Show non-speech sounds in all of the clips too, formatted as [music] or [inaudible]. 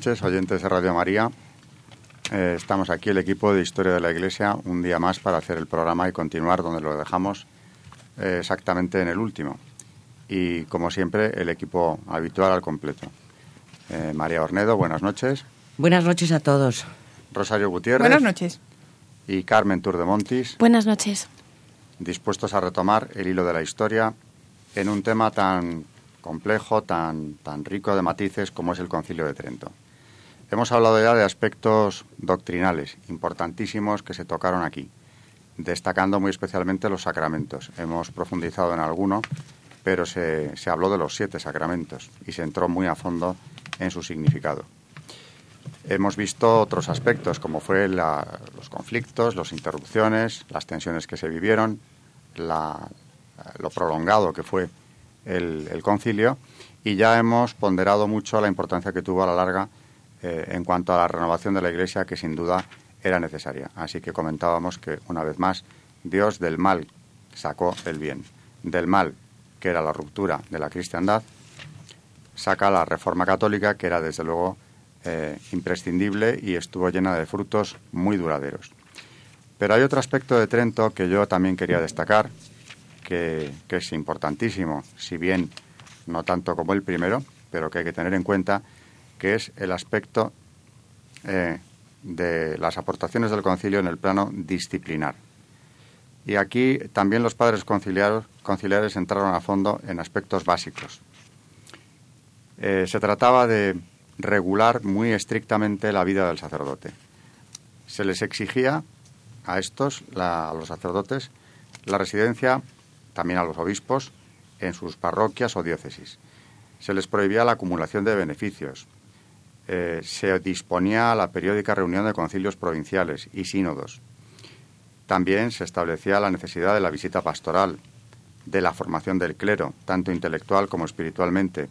Noches, oyentes de Radio María. Eh, estamos aquí, el equipo de Historia de la Iglesia, un día más para hacer el programa y continuar donde lo dejamos eh, exactamente en el último. Y como siempre, el equipo habitual al completo. Eh, María Ornedo, buenas noches. Buenas noches a todos. Rosario Gutiérrez. Buenas noches. Y Carmen Turdemontis. Buenas noches. Dispuestos a retomar el hilo de la historia en un tema tan complejo, tan, tan rico de matices como es el Concilio de Trento. Hemos hablado ya de aspectos doctrinales importantísimos que se tocaron aquí, destacando muy especialmente los sacramentos. Hemos profundizado en alguno, pero se, se habló de los siete sacramentos y se entró muy a fondo en su significado. Hemos visto otros aspectos, como fue los conflictos, las interrupciones, las tensiones que se vivieron, lo prolongado que fue el, concilio y ya hemos ponderado mucho la importancia que tuvo a la larga eh, en cuanto a la renovación de la Iglesia, que sin duda era necesaria. Así que comentábamos que, una vez más, Dios del mal sacó el bien. Del mal, que era la ruptura de la cristiandad, saca la reforma católica, que era desde luego eh, imprescindible y estuvo llena de frutos muy duraderos. Pero hay otro aspecto de Trento que yo también quería destacar, que, es importantísimo, si bien no tanto como el primero, pero que hay que tener en cuenta, que es el aspecto eh, de las aportaciones del concilio en el plano disciplinar. Y aquí también los padres conciliares, entraron a fondo en aspectos básicos. Eh, se trataba de regular muy estrictamente la vida del sacerdote. Se les exigía a estos, a los sacerdotes, la residencia también a los obispos en sus parroquias o diócesis. Se les prohibía la acumulación de beneficios. Eh, se disponía a la periódica reunión de concilios provinciales y sínodos. También se establecía la necesidad de la visita pastoral, de la formación del clero, tanto intelectual como espiritualmente.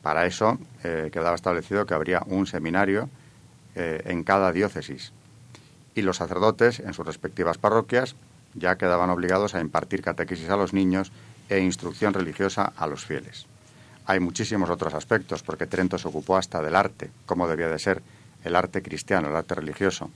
Para eso eh, quedaba establecido que habría un seminario eh, en cada diócesis y los sacerdotes en sus respectivas parroquias ya quedaban obligados a impartir catequesis a los niños e instrucción religiosa a los fieles. Hay muchísimos otros aspectos, porque Trento se ocupó hasta del arte, como debía de ser el arte cristiano, el arte religioso.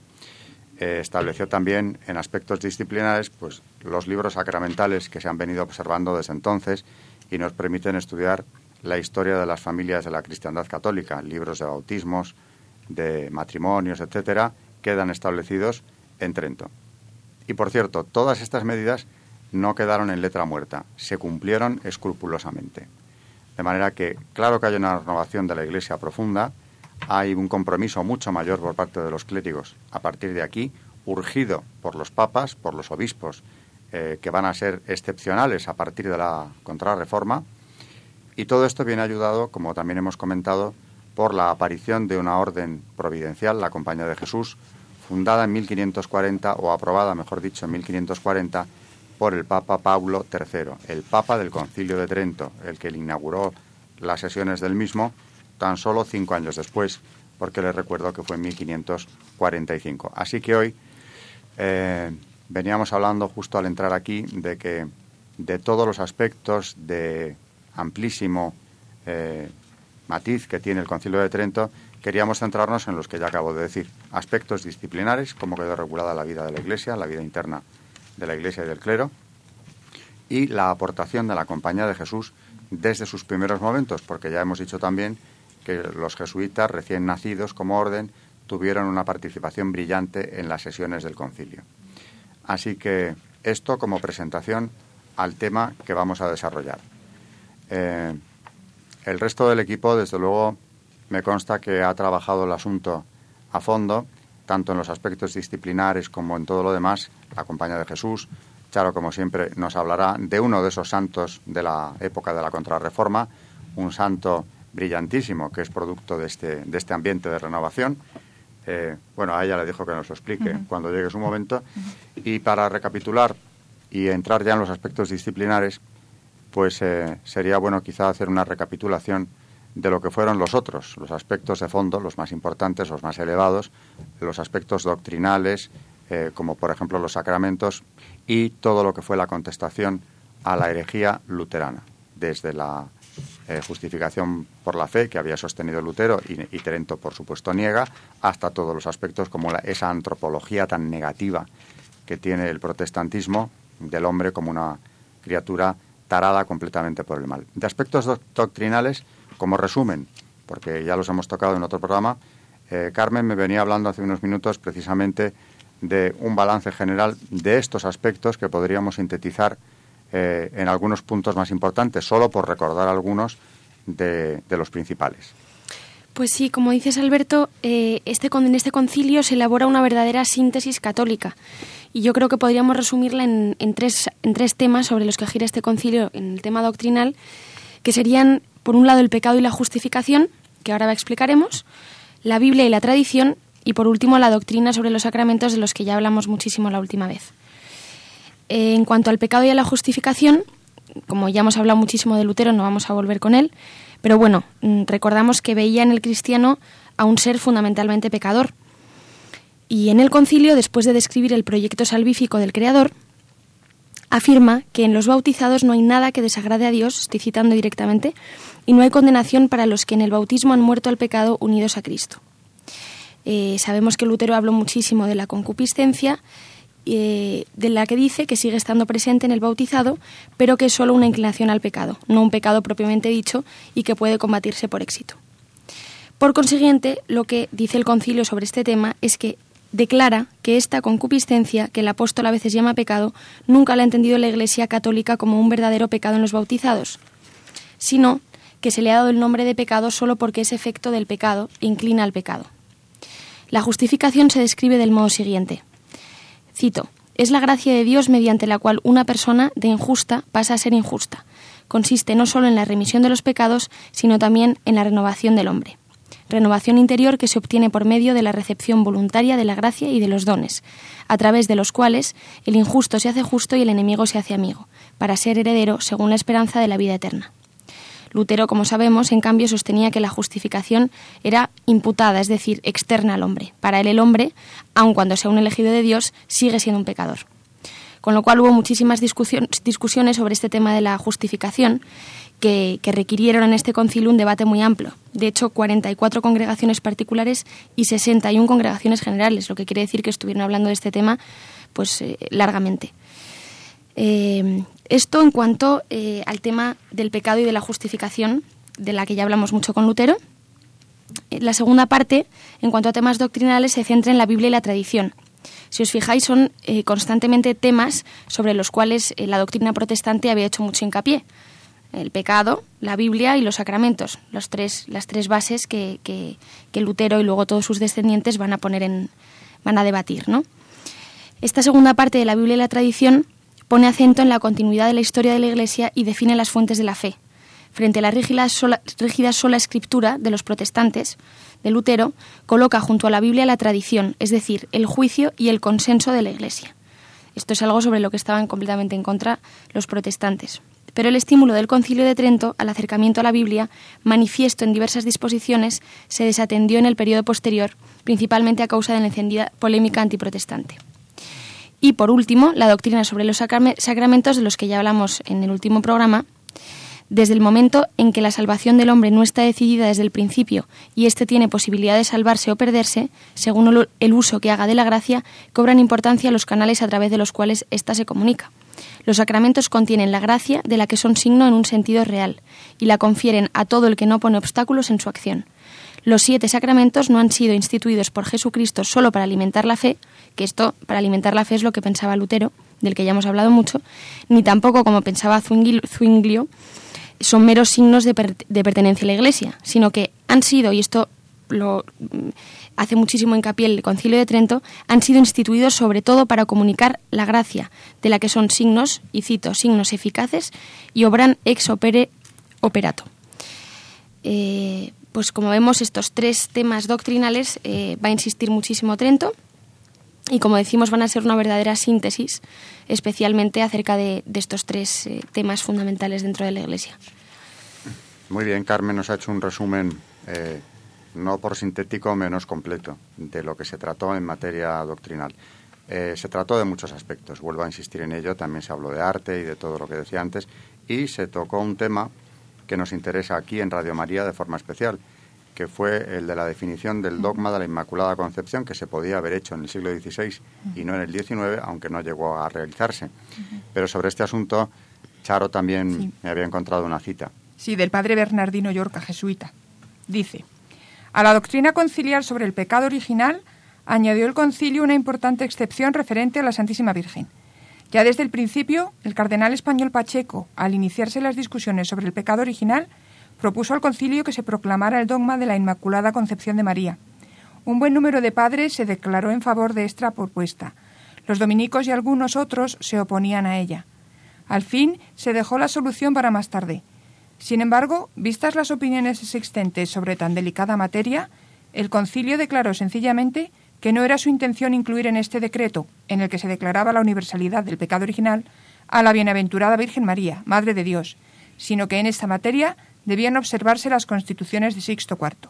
Eh, estableció también en aspectos disciplinares pues, los libros sacramentales que se han venido observando desde entonces y nos permiten estudiar la historia de las familias de la cristiandad católica, libros de bautismos, de matrimonios, etcétera, quedan establecidos en Trento. Y por cierto, todas estas medidas no quedaron en letra muerta, se cumplieron escrupulosamente. De manera que, claro que hay una renovación de la Iglesia profunda, hay un compromiso mucho mayor por parte de los clérigos a partir de aquí, urgido por los papas, por los obispos, eh, que van a ser excepcionales a partir de la contrarreforma. Y todo esto viene ayudado, como también hemos comentado, por la aparición de una orden providencial, la Compañía de Jesús, fundada en 1540 o aprobada, mejor dicho, en 1540 por el Papa Paulo III, el Papa del Concilio de Trento, el que le inauguró las sesiones del mismo tan solo cinco años después, porque les recuerdo que fue en 1545. Así que hoy eh, veníamos hablando justo al entrar aquí de que de todos los aspectos de amplísimo eh, matiz que tiene el Concilio de Trento, queríamos centrarnos en los que ya acabo de decir. Aspectos disciplinares, cómo quedó regulada la vida de la Iglesia, la vida interna de la Iglesia y del clero, y la aportación de la Compañía de Jesús desde sus primeros momentos, porque ya hemos dicho también que los jesuitas recién nacidos como orden tuvieron una participación brillante en las sesiones del concilio. Así que esto como presentación al tema que vamos a desarrollar. Eh, el resto del equipo, desde luego, me consta que ha trabajado el asunto a fondo, tanto en los aspectos disciplinares como en todo lo demás, la compañía de Jesús. Charo, como siempre, nos hablará de uno de esos santos de la época de la Contrarreforma, un santo brillantísimo que es producto de este, de este ambiente de renovación. Eh, bueno, a ella le dijo que nos lo explique cuando llegue su momento. Y para recapitular y entrar ya en los aspectos disciplinares, pues eh, sería bueno quizá hacer una recapitulación de lo que fueron los otros, los aspectos de fondo, los más importantes, los más elevados, los aspectos doctrinales, eh, como por ejemplo los sacramentos, y todo lo que fue la contestación a la herejía luterana, desde la eh, justificación por la fe que había sostenido Lutero y, y, Trento, por supuesto, niega, hasta todos los aspectos como esa antropología tan negativa que tiene el protestantismo del hombre como una criatura tarada completamente por el mal. De aspectos doctrinales, como resumen, porque ya los hemos tocado en otro programa, eh, Carmen me venía hablando hace unos minutos precisamente de un balance general de estos aspectos que podríamos sintetizar eh, en algunos puntos más importantes, solo por recordar algunos de, los principales. Pues sí, como dices Alberto, eh, este, en este concilio se elabora una verdadera síntesis católica y yo creo que podríamos resumirla en, tres, en tres temas sobre los que gira este concilio en el tema doctrinal, que serían, por un lado, el pecado y la justificación, que ahora explicaremos, la Biblia y la tradición y, por último, la doctrina sobre los sacramentos de los que ya hablamos muchísimo la última vez. En cuanto al pecado y a la justificación, como ya hemos hablado muchísimo de Lutero, no vamos a volver con él, pero bueno, mm, recordamos que veía en el cristiano a un ser fundamentalmente pecador. Y en el concilio, después de describir el proyecto salvífico del Creador, afirma que en los bautizados no hay nada que desagrade a Dios, estoy citando directamente, y no hay condenación para los que en el bautismo han muerto al pecado unidos a Cristo. Eh, sabemos que Lutero habló muchísimo de la concupiscencia eh, de la que dice que sigue estando presente en el bautizado, pero que es solo una inclinación al pecado, no un pecado propiamente dicho y que puede combatirse por éxito. Por consiguiente, lo que dice el concilio sobre este tema es que declara que esta concupiscencia, que el apóstol a veces llama pecado, nunca la ha entendido la Iglesia católica como un verdadero pecado en los bautizados, sino que se le ha dado el nombre de pecado solo porque es efecto del pecado e inclina al pecado. La justificación se describe del modo siguiente. Cito, es la gracia de Dios mediante la cual una persona de injusta pasa a ser injusta. Consiste no solo en la remisión de los pecados, sino también en la renovación del hombre. Renovación interior que se obtiene por medio de la recepción voluntaria de la gracia y de los dones, a través de los cuales el injusto se hace justo y el enemigo se hace amigo, para ser heredero según la esperanza de la vida eterna. Lutero, como sabemos, en cambio sostenía que la justificación era imputada, es decir, externa al hombre. Para él el hombre, aun cuando sea un elegido de Dios, sigue siendo un pecador. Con lo cual hubo muchísimas discusiones sobre este tema de la justificación que, requirieron en este concilio un debate muy amplio. De hecho, 44 congregaciones particulares y 61 congregaciones generales, lo que quiere decir que estuvieron hablando de este tema pues eh, largamente. Eh, esto en cuanto eh, al tema del pecado y de la justificación, de la que ya hablamos mucho con Lutero. Eh, la segunda parte, en cuanto a temas doctrinales, se centra en la Biblia y la tradición. Si os fijáis, son constantemente temas sobre los cuales la doctrina protestante había hecho mucho hincapié. El pecado, la Biblia y los sacramentos, los tres, las tres bases que, que, que Lutero y luego todos sus descendientes van a poner en, van a debatir, ¿no? Esta segunda parte de la Biblia y la tradición pone acento en la continuidad de la historia de la Iglesia y define las fuentes de la fe. Frente a la rígida sola, sola escritura de los protestantes, de Lutero, coloca junto a la Biblia la tradición, es decir, el juicio y el consenso de la Iglesia. Esto es algo sobre lo que estaban completamente en contra los protestantes. Pero el estímulo del Concilio de Trento al acercamiento a la Biblia, manifiesto en diversas disposiciones, se desatendió en el periodo posterior, principalmente a causa de la encendida polémica antiprotestante. Y por último, la doctrina sobre los sacramentos de los que ya hablamos en el último programa. Desde el momento en que la salvación del hombre no está decidida desde el principio y éste tiene posibilidad de salvarse o perderse, según el uso que haga de la gracia, cobran importancia los canales a través de los cuales ésta se comunica. Los sacramentos contienen la gracia de la que son signo en un sentido real y la confieren a todo el que no pone obstáculos en su acción. Los siete sacramentos no han sido instituidos por Jesucristo solo para alimentar la fe, que esto para alimentar la fe es lo que pensaba Lutero, del que ya hemos hablado mucho, ni tampoco como pensaba Zwinglio, son meros signos de, pertenencia a la Iglesia, sino que han sido, y esto lo mm, hace muchísimo hincapié el Concilio de Trento, han sido instituidos sobre todo para comunicar la gracia, de la que son signos, y cito, signos eficaces, y obran ex opere operato. Eh, pues como vemos, estos tres temas doctrinales eh, va a insistir muchísimo Trento y como decimos van a ser una verdadera síntesis, especialmente acerca de, estos tres eh, temas fundamentales dentro de la Iglesia. Muy bien, Carmen nos ha hecho un resumen, eh, no por sintético, menos completo, de lo que se trató en materia doctrinal. Se trató de muchos aspectos, vuelvo a insistir en ello, también se habló de arte y de todo lo que decía antes, y se tocó un tema que nos interesa aquí en Radio María de forma especial, que fue el de la definición del dogma de la Inmaculada Concepción, que se podía haber hecho en el siglo XVI y no en el XIX, aunque no llegó a realizarse. Pero sobre este asunto, Charo también me había encontrado una cita. Sí, del padre Bernardino Yorca, jesuita. Dice, a la doctrina conciliar sobre el pecado original añadió el concilio una importante excepción referente a la Santísima Virgen. Ya desde el principio, el cardenal español Pacheco, al iniciarse las discusiones sobre el pecado original, propuso al concilio que se proclamara el dogma de la Inmaculada Concepción de María. Un buen número de padres se declaró en favor de esta propuesta. Los dominicos y algunos otros se oponían a ella. Al fin se dejó la solución para más tarde. Sin embargo, vistas las opiniones existentes sobre tan delicada materia, el concilio declaró sencillamente que no era su intención incluir en este decreto, en el que se declaraba la universalidad del pecado original, a la bienaventurada Virgen María, Madre de Dios, sino que en esta materia debían observarse las constituciones de Sixto IV.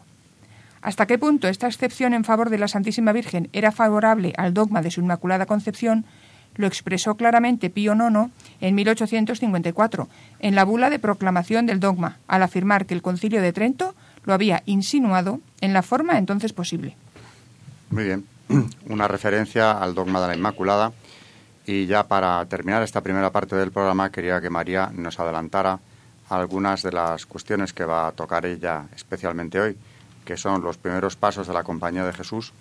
Hasta qué punto esta excepción en favor de la Santísima Virgen era favorable al dogma de su Inmaculada Concepción lo expresó claramente Pío IX en 1854, en la bula de proclamación del dogma, al afirmar que el Concilio de Trento lo había insinuado en la forma entonces posible. Muy bien, [clears throat] una referencia al dogma de la Inmaculada. Y ya para terminar esta primera parte del programa, quería que María nos adelantara algunas de las cuestiones que va a tocar ella especialmente hoy, que son los primeros pasos de la Compañía de Jesús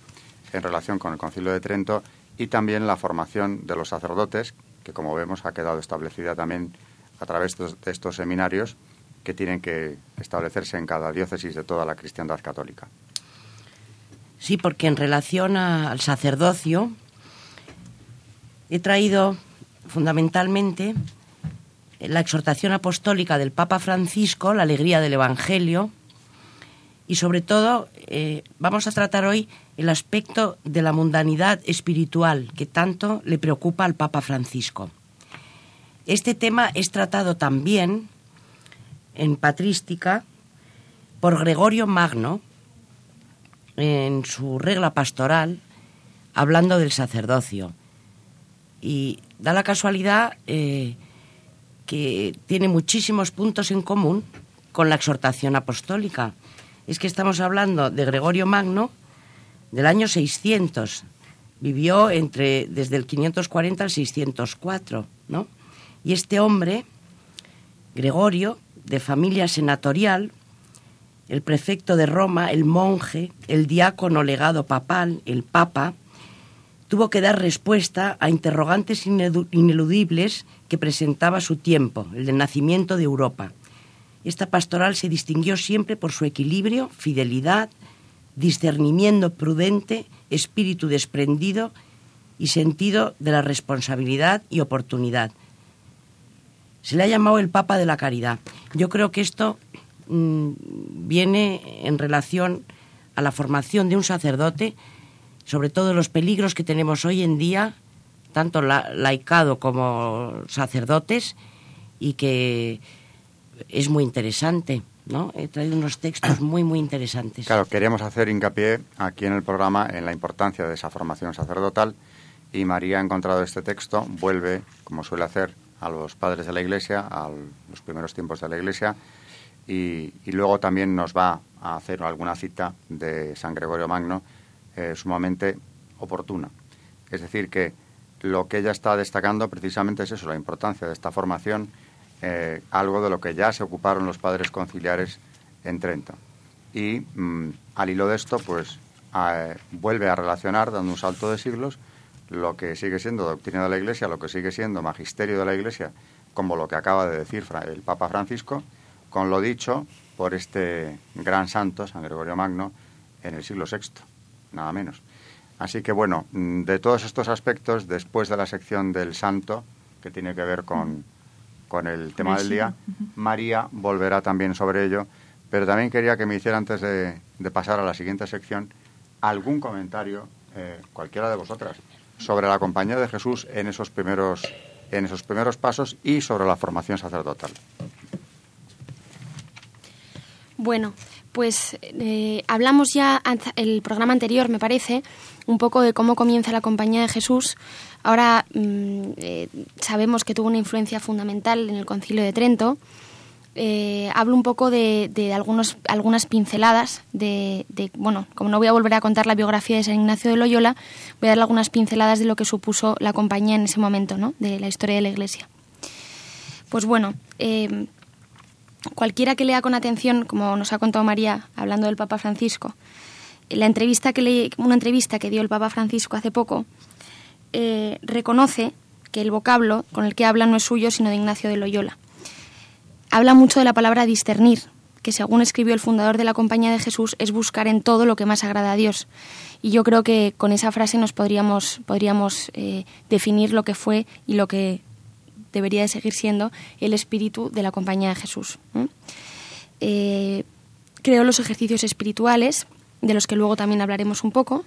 en relación con el Concilio de Trento y también la formación de los sacerdotes, que como vemos ha quedado establecida también a través de estos seminarios que tienen que establecerse en cada diócesis de toda la cristiandad católica. Sí, porque en relación al sacerdocio he traído fundamentalmente la exhortación apostólica del Papa Francisco, la alegría del Evangelio, y sobre todo eh, vamos a tratar hoy el aspecto de la mundanidad espiritual que tanto le preocupa al Papa Francisco. Este tema es tratado también en patrística por Gregorio Magno en su regla pastoral hablando del sacerdocio. Y da la casualidad eh, que tiene muchísimos puntos en común con la exhortación apostólica. Es que estamos hablando de Gregorio Magno del año 600. Vivió entre desde el 540 al 604, ¿no? Y este hombre, Gregorio, de familia senatorial, el prefecto de Roma, el monje, el diácono legado papal, el papa, tuvo que dar respuesta a interrogantes ineludibles que presentaba su tiempo, el del nacimiento de Europa. Esta pastoral se distinguió siempre por su equilibrio, fidelidad, discernimiento prudente, espíritu desprendido y sentido de la responsabilidad y oportunidad. Se le ha llamado el Papa de la Caridad. Yo creo que esto mm, viene en relación a la formación de un sacerdote sobre todo los peligros que tenemos hoy en día, tanto laicado como sacerdotes, y que es muy interesante. ¿no? He traído unos textos muy, muy interesantes. Claro, queríamos hacer hincapié aquí en el programa en la importancia de esa formación sacerdotal y María ha encontrado este texto, vuelve, como suele hacer, a los padres de la Iglesia, a los primeros tiempos de la Iglesia, y, luego también nos va a hacer alguna cita de San Gregorio Magno eh, sumamente oportuna. Es decir, que lo que ella está destacando precisamente es eso, la importancia de esta formación, eh, algo de lo que ya se ocuparon los padres conciliares en Trento. Y mm, al hilo de esto, pues vuelve a relacionar, dando un salto de siglos, lo que sigue siendo doctrina de la Iglesia, lo que sigue siendo magisterio de la Iglesia, como lo que acaba de decir el Papa Francisco, con lo dicho por este gran santo, San Gregorio Magno, en el siglo VI, nada menos. Así que bueno, mm, de todos estos aspectos, después de la sección del santo, que tiene que ver con, con el tema del día, María volverá también sobre ello, pero también quería que me hiciera antes de, pasar a la siguiente sección algún comentario, eh, cualquiera de vosotras, sobre la compañía de Jesús en esos primeros, en esos primeros pasos y sobre la formación sacerdotal. Bueno, pues eh, hablamos ya el programa anterior, me parece, un poco de cómo comienza la compañía de Jesús. Ahora mm, eh, sabemos que tuvo una influencia fundamental en el Concilio de Trento. Eh, hablo un poco de, algunos, algunas pinceladas de, bueno, como no voy a volver a contar la biografía de San Ignacio de Loyola, voy a dar algunas pinceladas de lo que supuso la compañía en ese momento, ¿no? de la historia de la Iglesia. Pues bueno, cualquiera que lea con atención, como nos ha contado María hablando del Papa Francisco, la entrevista que una entrevista que dio el Papa Francisco hace poco, eh, reconoce que el vocablo con el que habla no es suyo, sino de Ignacio de Loyola. Habla mucho de la palabra discernir, que según escribió el fundador de la Compañía de Jesús, es buscar en todo lo que más agrada a Dios. Y yo creo que con esa frase nos podríamos, podríamos eh, definir lo que fue y lo que debería de seguir siendo el espíritu de la compañía de Jesús. Eh, creo los ejercicios espirituales, de los que luego también hablaremos un poco.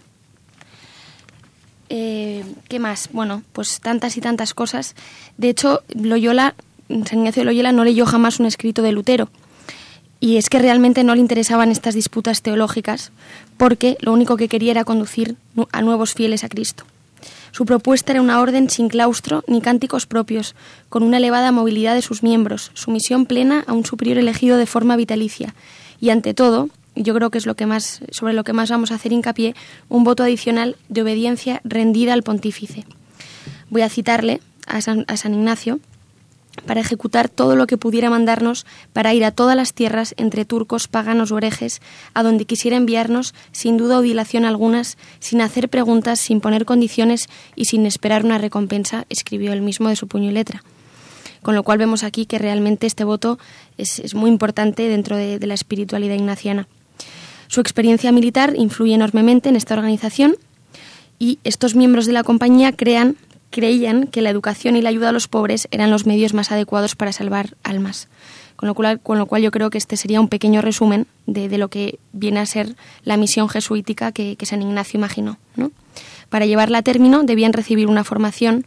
Eh, ¿Qué más? Bueno, pues tantas y tantas cosas. De hecho, Loyola, San Ignacio de Loyola no leyó jamás un escrito de Lutero. Y es que realmente no le interesaban estas disputas teológicas, porque lo único que quería era conducir a nuevos fieles a Cristo. Su propuesta era una orden sin claustro ni cánticos propios, con una elevada movilidad de sus miembros, sumisión plena a un superior elegido de forma vitalicia y, ante todo, yo creo que es lo que más, sobre lo que más vamos a hacer hincapié, un voto adicional de obediencia rendida al pontífice. Voy a citarle a San, a San Ignacio, para ejecutar todo lo que pudiera mandarnos para ir a todas las tierras entre turcos, paganos o herejes, a donde quisiera enviarnos, sin duda o dilación algunas, sin hacer preguntas, sin poner condiciones y sin esperar una recompensa, escribió él mismo de su puño y letra. Con lo cual vemos aquí que realmente este voto es, muy importante dentro de, de la espiritualidad ignaciana. Su experiencia militar influye enormemente en esta organización y estos miembros de la compañía crean creían que la educación y la ayuda a los pobres eran los medios más adecuados para salvar almas. Con lo cual, con lo cual yo creo que este sería un pequeño resumen de, lo que viene a ser la misión jesuítica que, San Ignacio imaginó. Para llevarla a término debían recibir una formación,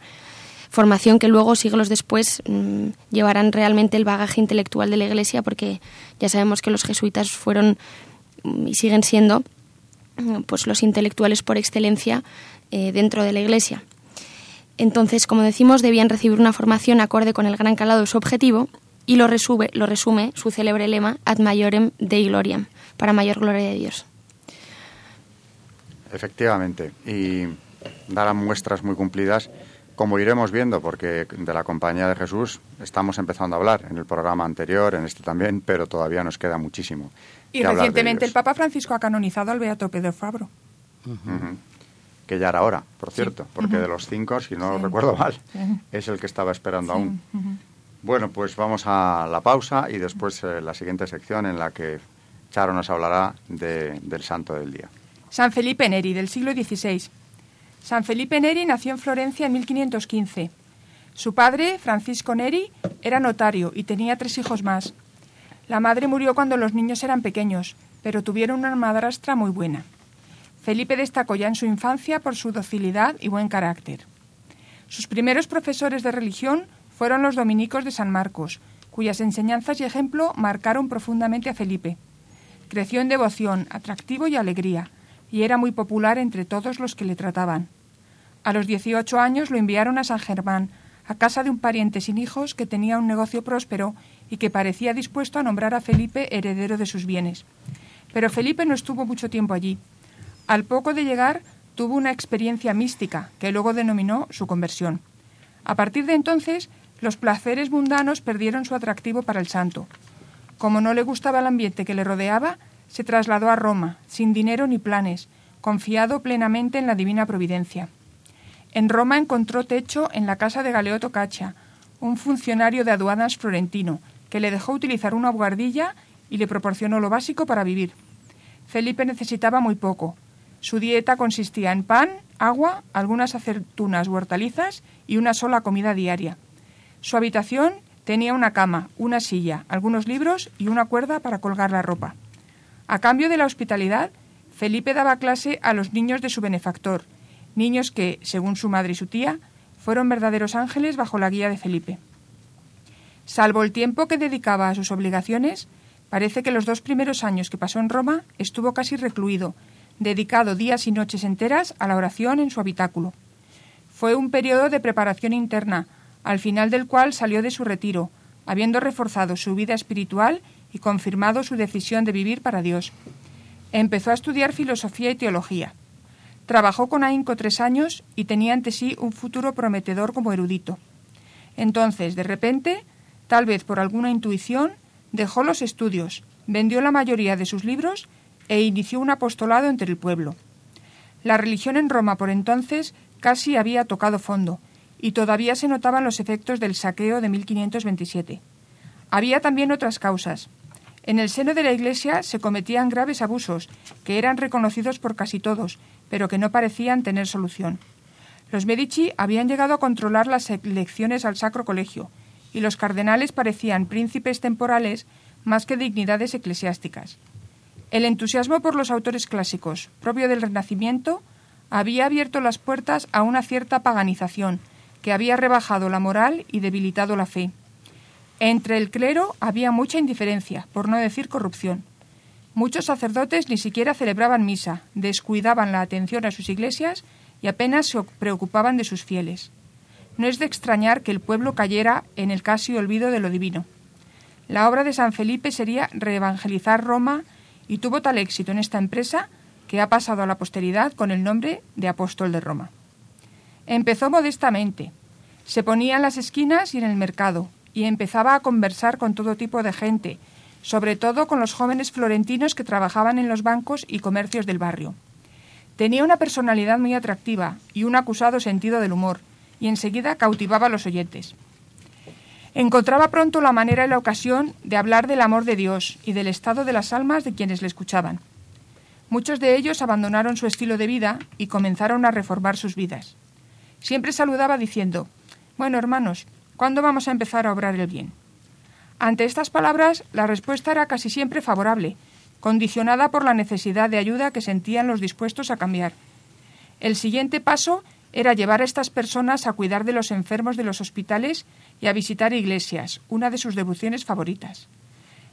formación que luego, siglos después, mm, llevarán realmente el bagaje intelectual de la Iglesia, porque ya sabemos que los jesuitas fueron mm, y siguen siendo mm, pues los intelectuales por excelencia eh, dentro de la Iglesia. Entonces, como decimos, debían recibir una formación acorde con el gran calado de su objetivo y lo resume, lo resume su célebre lema Ad Majorem Dei Gloriam, para mayor gloria de Dios. Efectivamente, y darán muestras muy cumplidas, como iremos viendo, porque de la Compañía de Jesús estamos empezando a hablar en el programa anterior, en este también, pero todavía nos queda muchísimo. Y recientemente el Papa Francisco ha canonizado al Beato Pedro Fabro que ya era hora, por cierto, porque de los cinco, si no lo recuerdo mal, es el que estaba esperando aún. Bueno, pues vamos a la pausa y después eh, la siguiente sección en la que Charo nos hablará del santo del día. San Felipe Neri, del siglo XVI. San Felipe Neri nació en Florencia en 1515. Su padre, Francisco Neri, era notario y tenía tres hijos más. La madre murió cuando los niños eran pequeños, pero tuvieron una madrastra muy buena. Felipe destacó ya en su infancia por su docilidad y buen carácter. Sus primeros profesores de religión fueron los dominicos de San Marcos, cuyas enseñanzas y ejemplo marcaron profundamente a Felipe. Creció en devoción, atractivo y alegría, y era muy popular entre todos los que le trataban. A los 18 años lo enviaron a San Germán, a casa de un pariente sin hijos que tenía un negocio próspero y que parecía dispuesto a nombrar a Felipe heredero de sus bienes. Pero Felipe no estuvo mucho tiempo allí. Al poco de llegar, tuvo una experiencia mística, que luego denominó su conversión. A partir de entonces, los placeres mundanos perdieron su atractivo para el santo. Como no le gustaba el ambiente que le rodeaba, se trasladó a Roma, sin dinero ni planes, confiado plenamente en la divina providencia. En Roma encontró techo en la casa de Galeotto Caccia, un funcionario de aduanas florentino, que le dejó utilizar una buhardilla y le proporcionó lo básico para vivir. Felipe necesitaba muy poco. Su dieta consistía en pan, agua, algunas aceitunas u hortalizas y una sola comida diaria. Su habitación tenía una cama, una silla, algunos libros y una cuerda para colgar la ropa. A cambio de la hospitalidad, Felipe daba clase a los niños de su benefactor, niños que, según su madre y su tía, fueron verdaderos ángeles bajo la guía de Felipe. Salvo el tiempo que dedicaba a sus obligaciones, parece que los dos primeros años que pasó en Roma estuvo casi recluido, dedicado días y noches enteras a la oración en su habitáculo. Fue un periodo de preparación interna, al final del cual salió de su retiro, habiendo reforzado su vida espiritual y confirmado su decisión de vivir para Dios. Empezó a estudiar filosofía y teología. Trabajó con ahínco tres años y tenía ante sí un futuro prometedor como erudito. Entonces, de repente, tal vez por alguna intuición, dejó los estudios, vendió la mayoría de sus libros e inició un apostolado entre el pueblo. La religión en Roma por entonces casi había tocado fondo, y todavía se notaban los efectos del saqueo de 1527. Había también otras causas. En el seno de la Iglesia se cometían graves abusos, que eran reconocidos por casi todos, pero que no parecían tener solución. Los Medici habían llegado a controlar las elecciones al Sacro Colegio, y los cardenales parecían príncipes temporales más que dignidades eclesiásticas. El entusiasmo por los autores clásicos, propio del Renacimiento, había abierto las puertas a una cierta paganización, que había rebajado la moral y debilitado la fe. Entre el clero había mucha indiferencia, por no decir corrupción. Muchos sacerdotes ni siquiera celebraban misa, descuidaban la atención a sus iglesias y apenas se preocupaban de sus fieles. No es de extrañar que el pueblo cayera en el casi olvido de lo divino. La obra de San Felipe sería reevangelizar Roma y tuvo tal éxito en esta empresa que ha pasado a la posteridad con el nombre de apóstol de Roma. Empezó modestamente. Se ponía en las esquinas y en el mercado, y empezaba a conversar con todo tipo de gente, sobre todo con los jóvenes florentinos que trabajaban en los bancos y comercios del barrio. Tenía una personalidad muy atractiva y un acusado sentido del humor, y enseguida cautivaba a los oyentes. Encontraba pronto la manera y la ocasión de hablar del amor de Dios y del estado de las almas de quienes le escuchaban. Muchos de ellos abandonaron su estilo de vida y comenzaron a reformar sus vidas. Siempre saludaba diciendo, Bueno, hermanos, ¿cuándo vamos a empezar a obrar el bien? Ante estas palabras, la respuesta era casi siempre favorable, condicionada por la necesidad de ayuda que sentían los dispuestos a cambiar. El siguiente paso era llevar a estas personas a cuidar de los enfermos de los hospitales y a visitar iglesias, una de sus devociones favoritas.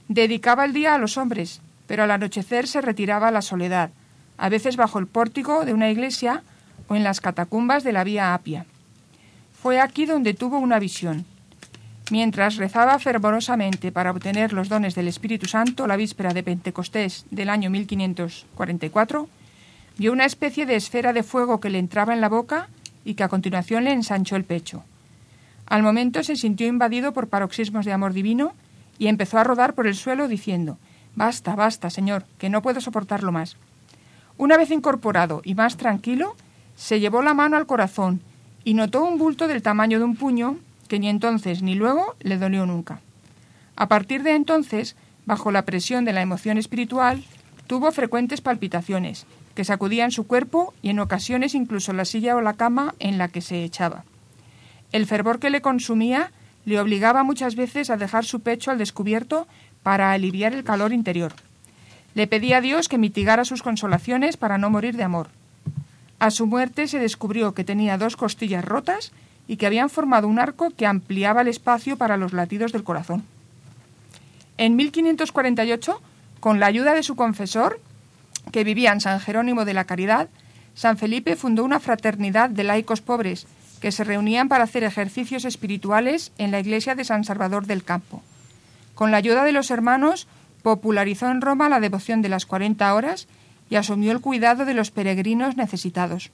Dedicaba el día a los hombres, pero al anochecer se retiraba a la soledad, a veces bajo el pórtico de una iglesia o en las catacumbas de la Vía Apia. Fue aquí donde tuvo una visión. Mientras rezaba fervorosamente para obtener los dones del Espíritu Santo la víspera de Pentecostés del año 1544, vio una especie de esfera de fuego que le entraba en la boca y que a continuación le ensanchó el pecho. Al momento se sintió invadido por paroxismos de amor divino y empezó a rodar por el suelo diciendo Basta, basta, Señor, que no puedo soportarlo más. Una vez incorporado y más tranquilo, se llevó la mano al corazón y notó un bulto del tamaño de un puño que ni entonces ni luego le dolió nunca. A partir de entonces, bajo la presión de la emoción espiritual, tuvo frecuentes palpitaciones, que sacudían su cuerpo y en ocasiones incluso la silla o la cama en la que se echaba. El fervor que le consumía le obligaba muchas veces a dejar su pecho al descubierto para aliviar el calor interior. Le pedía a Dios que mitigara sus consolaciones para no morir de amor. A su muerte se descubrió que tenía dos costillas rotas y que habían formado un arco que ampliaba el espacio para los latidos del corazón. En 1548, con la ayuda de su confesor, que vivía en San Jerónimo de la Caridad, San Felipe fundó una fraternidad de laicos pobres que se reunían para hacer ejercicios espirituales en la iglesia de San Salvador del Campo. Con la ayuda de los hermanos, popularizó en Roma la devoción de las 40 horas y asumió el cuidado de los peregrinos necesitados.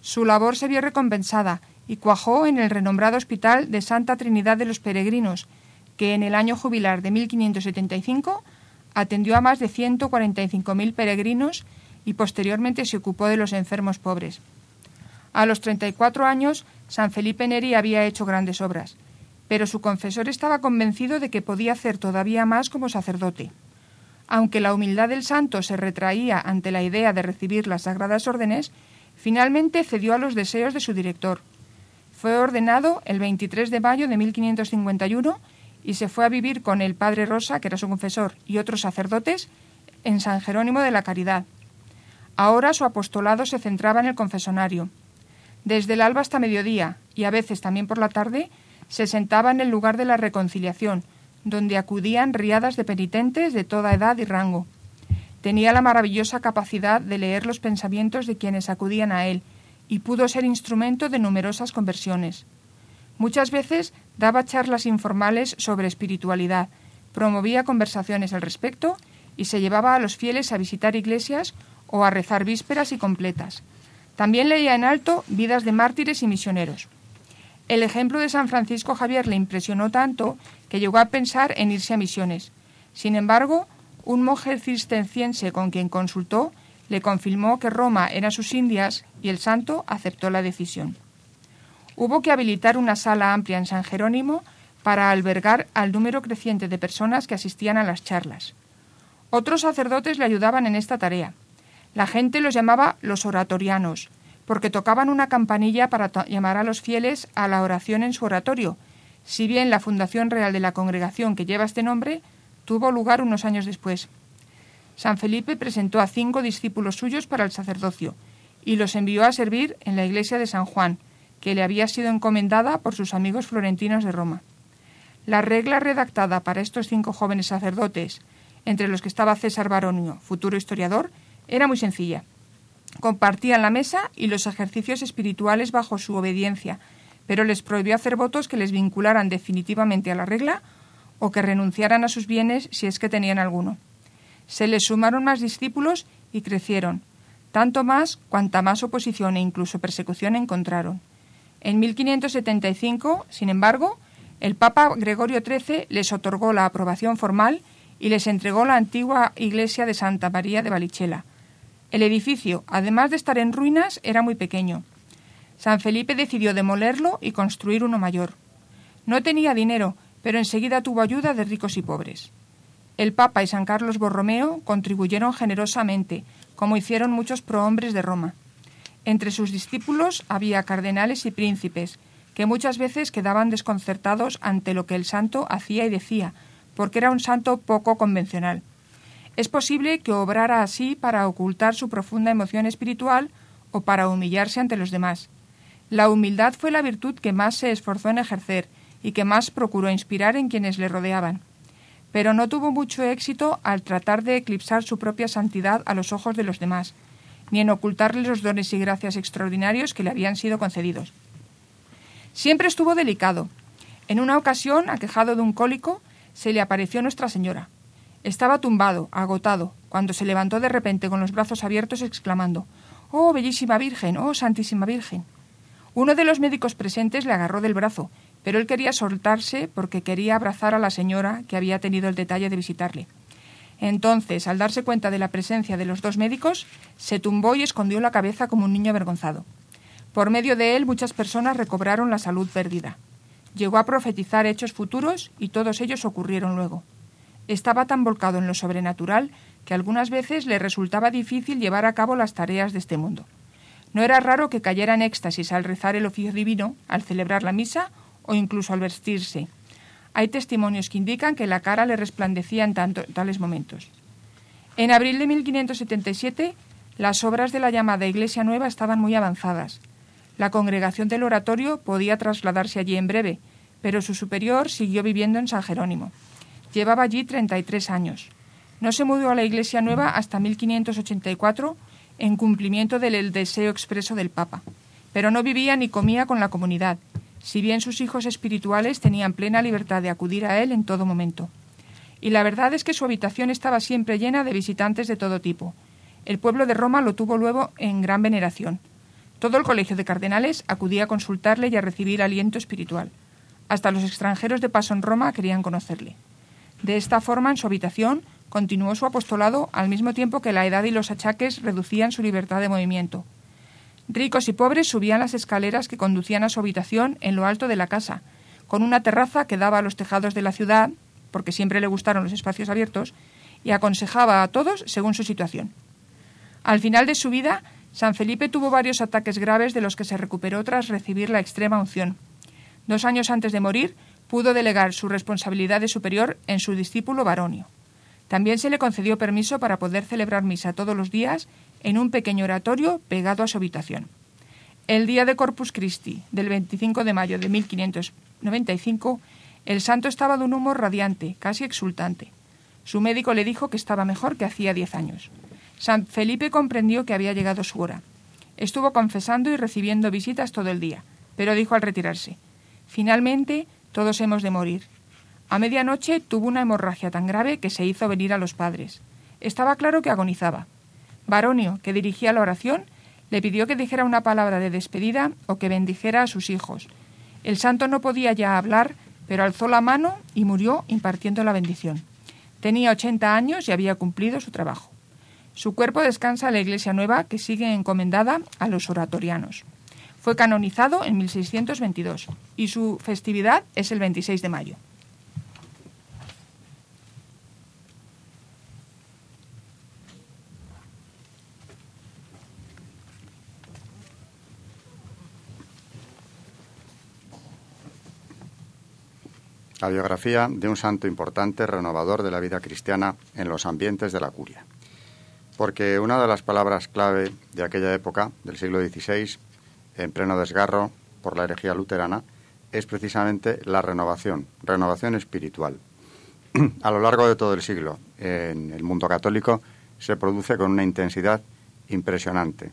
Su labor se vio recompensada y cuajó en el renombrado Hospital de Santa Trinidad de los Peregrinos, que en el año jubilar de 1575 atendió a más de 145.000 peregrinos y posteriormente se ocupó de los enfermos pobres. A los 34 años, San Felipe Neri había hecho grandes obras. pero su confesor estaba convencido de que podía hacer todavía más como sacerdote. Aunque la humildad del santo se retraía ante la idea de recibir las sagradas órdenes, finalmente cedió a los deseos de su director. Fue ordenado el 23 de mayo de 1551 y se fue a vivir con el padre Rosa, que era su confesor, y otros sacerdotes en San Jerónimo de la Caridad. Ahora su apostolado se centraba en el confesonario. Desde el alba hasta mediodía, y a veces también por la tarde, se sentaba en el lugar de la reconciliación, donde acudían riadas de penitentes de toda edad y rango. Tenía la maravillosa capacidad de leer los pensamientos de quienes acudían a él, y pudo ser instrumento de numerosas conversiones. Muchas veces daba charlas informales sobre espiritualidad, promovía conversaciones al respecto y se llevaba a los fieles a visitar iglesias o a rezar vísperas y completas. También leía en alto vidas de mártires y misioneros. El ejemplo de San Francisco Javier le impresionó tanto que llegó a pensar en irse a misiones. Sin embargo, un monje cisterciense con quien consultó le confirmó que Roma era sus Indias y el santo aceptó la decisión. Hubo que habilitar una sala amplia en San Jerónimo para albergar al número creciente de personas que asistían a las charlas. Otros sacerdotes le ayudaban en esta tarea. La gente los llamaba los oratorianos, porque tocaban una campanilla para llamar a los fieles a la oración en su oratorio, si bien la fundación real de la congregación que lleva este nombre tuvo lugar unos años después. San Felipe presentó a cinco discípulos suyos para el sacerdocio y los envió a servir en la iglesia de San Juan, que le había sido encomendada por sus amigos florentinos de Roma. La regla redactada para estos cinco jóvenes sacerdotes, entre los que estaba César Baronio, futuro historiador, era muy sencilla. Compartían la mesa y los ejercicios espirituales bajo su obediencia, pero les prohibió hacer votos que les vincularan definitivamente a la regla o que renunciaran a sus bienes si es que tenían alguno. Se les sumaron más discípulos y crecieron, tanto más cuanta más oposición e incluso persecución encontraron. En 1575, sin embargo, el Papa Gregorio XIII les otorgó la aprobación formal y les entregó la antigua iglesia de Santa María de Valichela, el edificio, además de estar en ruinas, era muy pequeño. San Felipe decidió demolerlo y construir uno mayor. No tenía dinero, pero enseguida tuvo ayuda de ricos y pobres. El Papa y San Carlos Borromeo contribuyeron generosamente, como hicieron muchos prohombres de Roma. Entre sus discípulos había cardenales y príncipes, que muchas veces quedaban desconcertados ante lo que el santo hacía y decía, porque era un santo poco convencional. Es posible que obrara así para ocultar su profunda emoción espiritual o para humillarse ante los demás. La humildad fue la virtud que más se esforzó en ejercer y que más procuró inspirar en quienes le rodeaban. Pero no tuvo mucho éxito al tratar de eclipsar su propia santidad a los ojos de los demás, ni en ocultarle los dones y gracias extraordinarios que le habían sido concedidos. Siempre estuvo delicado. En una ocasión, aquejado de un cólico, se le apareció Nuestra Señora. Estaba tumbado, agotado, cuando se levantó de repente con los brazos abiertos exclamando Oh, bellísima Virgen, oh, Santísima Virgen. Uno de los médicos presentes le agarró del brazo, pero él quería soltarse porque quería abrazar a la señora que había tenido el detalle de visitarle. Entonces, al darse cuenta de la presencia de los dos médicos, se tumbó y escondió la cabeza como un niño avergonzado. Por medio de él muchas personas recobraron la salud perdida. Llegó a profetizar hechos futuros y todos ellos ocurrieron luego. Estaba tan volcado en lo sobrenatural que algunas veces le resultaba difícil llevar a cabo las tareas de este mundo. No era raro que cayera en éxtasis al rezar el oficio divino, al celebrar la misa o incluso al vestirse. Hay testimonios que indican que la cara le resplandecía en tales momentos. En abril de 1577, las obras de la llamada Iglesia Nueva estaban muy avanzadas. La congregación del oratorio podía trasladarse allí en breve, pero su superior siguió viviendo en San Jerónimo. Llevaba allí 33 años. No se mudó a la Iglesia Nueva hasta 1584 en cumplimiento del deseo expreso del Papa. Pero no vivía ni comía con la comunidad, si bien sus hijos espirituales tenían plena libertad de acudir a él en todo momento. Y la verdad es que su habitación estaba siempre llena de visitantes de todo tipo. El pueblo de Roma lo tuvo luego en gran veneración. Todo el colegio de cardenales acudía a consultarle y a recibir aliento espiritual. Hasta los extranjeros de paso en Roma querían conocerle. De esta forma, en su habitación, continuó su apostolado al mismo tiempo que la edad y los achaques reducían su libertad de movimiento. Ricos y pobres subían las escaleras que conducían a su habitación en lo alto de la casa, con una terraza que daba a los tejados de la ciudad, porque siempre le gustaron los espacios abiertos, y aconsejaba a todos según su situación. Al final de su vida, San Felipe tuvo varios ataques graves de los que se recuperó tras recibir la extrema unción. Dos años antes de morir, pudo delegar su responsabilidad de superior en su discípulo Baronio. También se le concedió permiso para poder celebrar misa todos los días en un pequeño oratorio pegado a su habitación. El día de Corpus Christi, del 25 de mayo de 1595, el santo estaba de un humor radiante, casi exultante. Su médico le dijo que estaba mejor que hacía diez años. San Felipe comprendió que había llegado su hora. Estuvo confesando y recibiendo visitas todo el día, pero dijo al retirarse, Finalmente, todos hemos de morir. A medianoche tuvo una hemorragia tan grave que se hizo venir a los padres. Estaba claro que agonizaba. Baronio, que dirigía la oración, le pidió que dijera una palabra de despedida o que bendijera a sus hijos. El santo no podía ya hablar, pero alzó la mano y murió impartiendo la bendición. Tenía ochenta años y había cumplido su trabajo. Su cuerpo descansa en la iglesia nueva que sigue encomendada a los oratorianos. Fue canonizado en 1622 y su festividad es el 26 de mayo. La biografía de un santo importante, renovador de la vida cristiana en los ambientes de la curia. Porque una de las palabras clave de aquella época, del siglo XVI, en pleno desgarro por la herejía luterana, es precisamente la renovación, renovación espiritual. [clears throat] A lo largo de todo el siglo, en el mundo católico, se produce con una intensidad impresionante.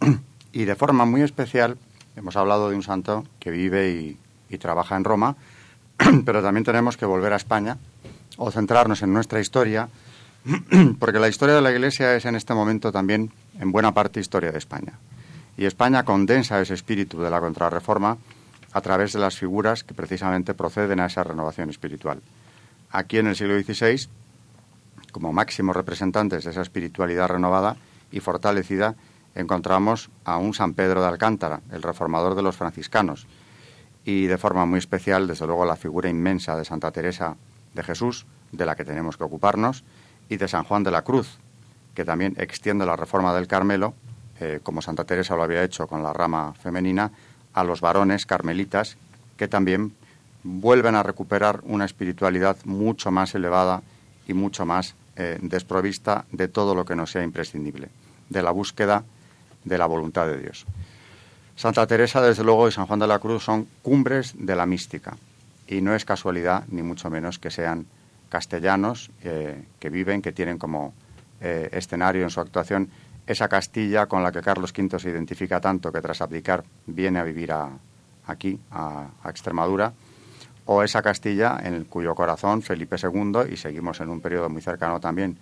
[clears throat] Y de forma muy especial, hemos hablado de un santo que vive y, trabaja en Roma, [clears throat] pero también tenemos que volver a España o centrarnos en nuestra historia, [clears throat] porque la historia de la Iglesia es en este momento también en buena parte historia de España. Y España condensa ese espíritu de la contrarreforma a través de las figuras que precisamente proceden a esa renovación espiritual. Aquí en el siglo XVI, como máximos representantes de esa espiritualidad renovada y fortalecida, encontramos a un San Pedro de Alcántara, el reformador de los franciscanos, y de forma muy especial, desde luego, la figura inmensa de Santa Teresa de Jesús, de la que tenemos que ocuparnos, y de San Juan de la Cruz, que también extiende la reforma del Carmelo, eh, como Santa Teresa lo había hecho con la rama femenina, a los varones carmelitas, que también vuelven a recuperar una espiritualidad mucho más elevada y mucho más eh, desprovista de todo lo que no sea imprescindible, de la búsqueda de la voluntad de Dios. Santa Teresa, desde luego, y San Juan de la Cruz son cumbres de la mística. Y no es casualidad, ni mucho menos, que sean castellanos eh, que viven, que tienen como eh, escenario en su actuación esa Castilla con la que Carlos V se identifica tanto que tras abdicar viene a vivir aquí, a, Extremadura, o esa Castilla en cuyo corazón Felipe II, y seguimos en un periodo muy cercano también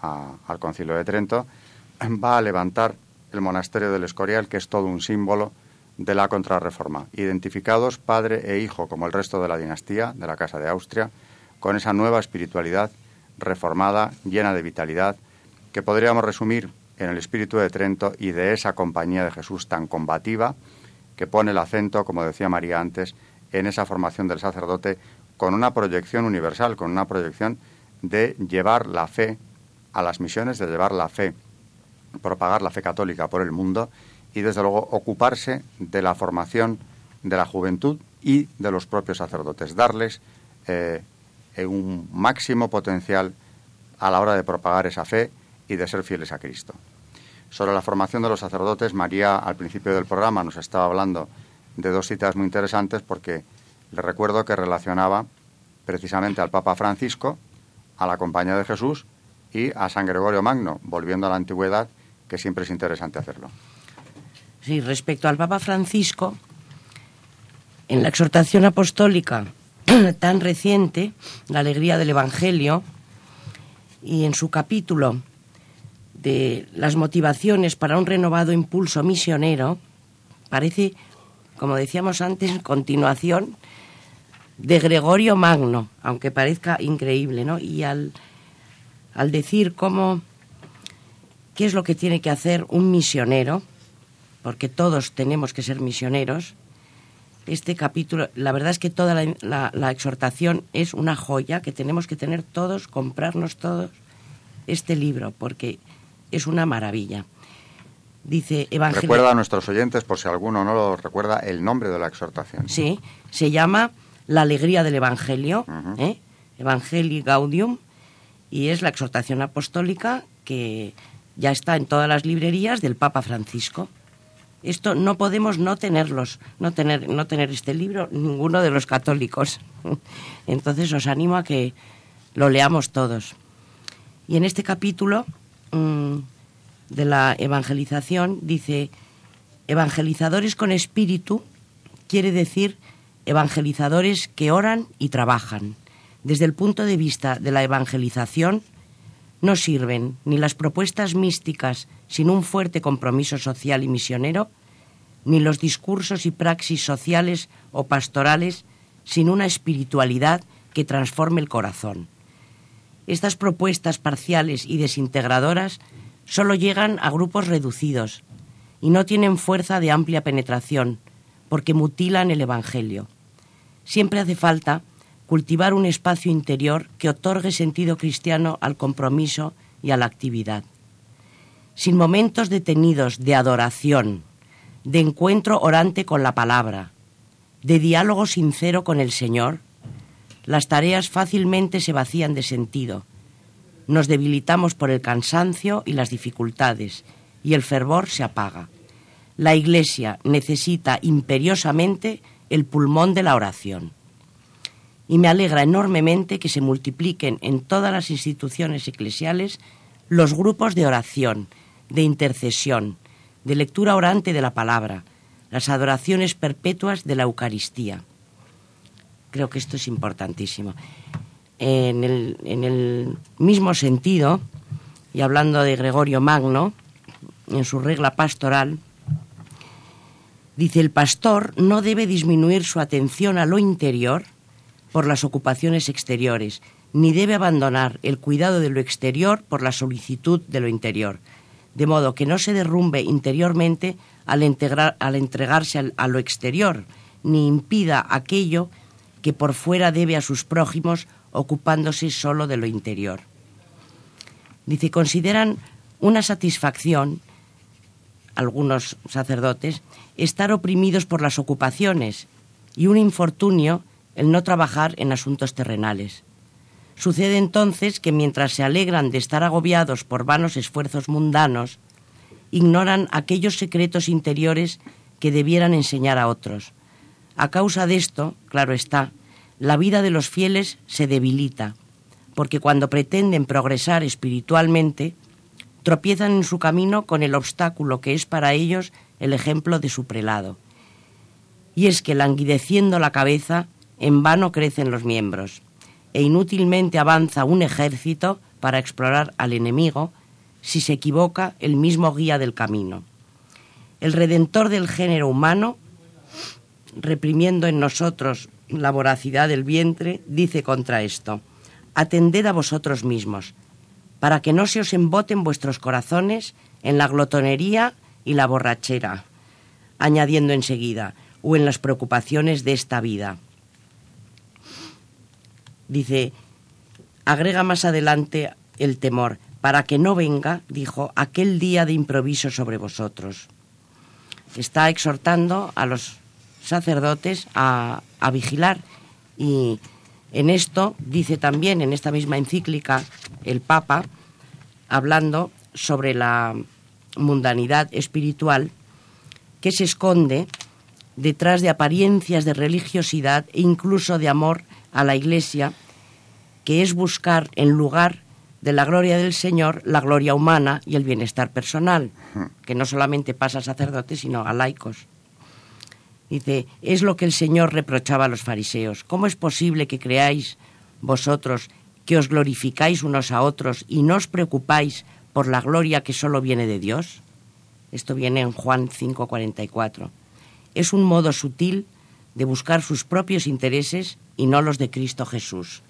al Concilio de Trento, va a levantar el monasterio del Escorial, que es todo un símbolo de la contrarreforma, identificados padre e hijo como el resto de la dinastía de la Casa de Austria, con esa nueva espiritualidad reformada, llena de vitalidad, que podríamos resumir en el espíritu de Trento y de esa compañía de Jesús tan combativa, que pone el acento, como decía María antes, en esa formación del sacerdote con una proyección universal, con una proyección de llevar la fe a las misiones, de llevar la fe propagar la fe católica por el mundo y, desde luego, ocuparse de la formación de la juventud y de los propios sacerdotes, darles eh, un máximo potencial a la hora de propagar esa fe y de ser fieles a Cristo. Sobre la formación de los sacerdotes, María al principio del programa nos estaba hablando de dos citas muy interesantes porque le recuerdo que relacionaba precisamente al Papa Francisco, a la Compañía de Jesús y a San Gregorio Magno, volviendo a la antigüedad que siempre es interesante hacerlo. Sí, respecto al Papa Francisco, en la exhortación apostólica [clears throat] tan reciente, La alegría del Evangelio, y en su capítulo de las motivaciones para un renovado impulso misionero, parece, como decíamos antes, continuación de Gregorio Magno, aunque parezca increíble, ¿no? Y al, al decir cómo qué es lo que tiene que hacer un misionero, porque todos tenemos que ser misioneros, este capítulo, la verdad es que toda la, exhortación es una joya que tenemos que tener todos, comprarnos todos este libro, porque es una maravilla. Dice Evangelio. Recuerda a nuestros oyentes, por si alguno no lo recuerda, el nombre de la exhortación. Sí, se llama La alegría del Evangelio, ¿eh? Evangelii Gaudium, y es la exhortación apostólica que ya está en todas las librerías del Papa Francisco. Esto no podemos no tenerlos, no tener, no tener este libro ninguno de los católicos. [laughs] Entonces os animo a que lo leamos todos. Y en este capítulo mm, de la evangelización dice, evangelizadores con espíritu quiere decir evangelizadores que oran y trabajan. Desde el punto de vista de la evangelización, no sirven ni las propuestas místicas sin un fuerte compromiso social y misionero, ni los discursos y praxis sociales o pastorales sin una espiritualidad que transforme el corazón. Estas propuestas parciales y desintegradoras solo llegan a grupos reducidos y no tienen fuerza de amplia penetración porque mutilan el Evangelio. Siempre hace falta cultivar un espacio interior que otorgue sentido cristiano al compromiso y a la actividad. Sin momentos detenidos de adoración, de encuentro orante con la palabra, de diálogo sincero con el Señor, las tareas fácilmente se vacían de sentido. Nos debilitamos por el cansancio y las dificultades, y el fervor se apaga. La Iglesia necesita imperiosamente el pulmón de la oración y me alegra enormemente que se multipliquen en todas las instituciones eclesiales los grupos de oración, de intercesión, de lectura orante de la palabra, las adoraciones perpetuas de la Eucaristía. Creo que esto es importantísimo. En el, mismo sentido, y hablando de Gregorio Magno, en su regla pastoral, dice, el pastor no debe disminuir su atención a lo interior, por las ocupaciones exteriores, ni debe abandonar el cuidado de lo exterior por la solicitud de lo interior, de modo que no se derrumbe interiormente al, al entregarse a lo exterior, ni impida aquello que por fuera debe a sus prójimos ocupándose solo de lo interior. Dice, consideran una satisfacción, algunos sacerdotes, estar oprimidos por las ocupaciones y un infortunio el no trabajar en asuntos terrenales. Sucede entonces que mientras se alegran de estar agobiados por vanos esfuerzos mundanos, ignoran aquellos secretos interiores que debieran enseñar a otros. A causa de esto, claro está, la vida de los fieles se debilita, porque cuando pretenden progresar espiritualmente, tropiezan en su camino con el obstáculo que es para ellos el ejemplo de su prelado. Y es que languideciendo la cabeza, en vano crecen los miembros e inútilmente avanza un ejército para explorar al enemigo si se equivoca el mismo guía del camino. El redentor del género humano, reprimiendo en nosotros la voracidad del vientre, dice contra esto, atended a vosotros mismos, para que no se os emboten vuestros corazones en la glotonería y la borrachera, añadiendo enseguida, o en las preocupaciones de esta vida dice, agrega más adelante el temor, para que no venga, dijo, aquel día de improviso sobre vosotros. Está exhortando a los sacerdotes a, a vigilar y en esto dice también, en esta misma encíclica, el Papa, hablando sobre la mundanidad espiritual que se esconde detrás de apariencias de religiosidad e incluso de amor a la Iglesia, que es buscar en lugar de la gloria del Señor la gloria humana y el bienestar personal, que no solamente pasa a sacerdotes, sino a laicos. Dice, es lo que el Señor reprochaba a los fariseos. ¿Cómo es posible que creáis vosotros que os glorificáis unos a otros y no os preocupáis por la gloria que solo viene de Dios? Esto viene en Juan 5:44. Es un modo sutil de buscar sus propios intereses y no los de Cristo Jesús.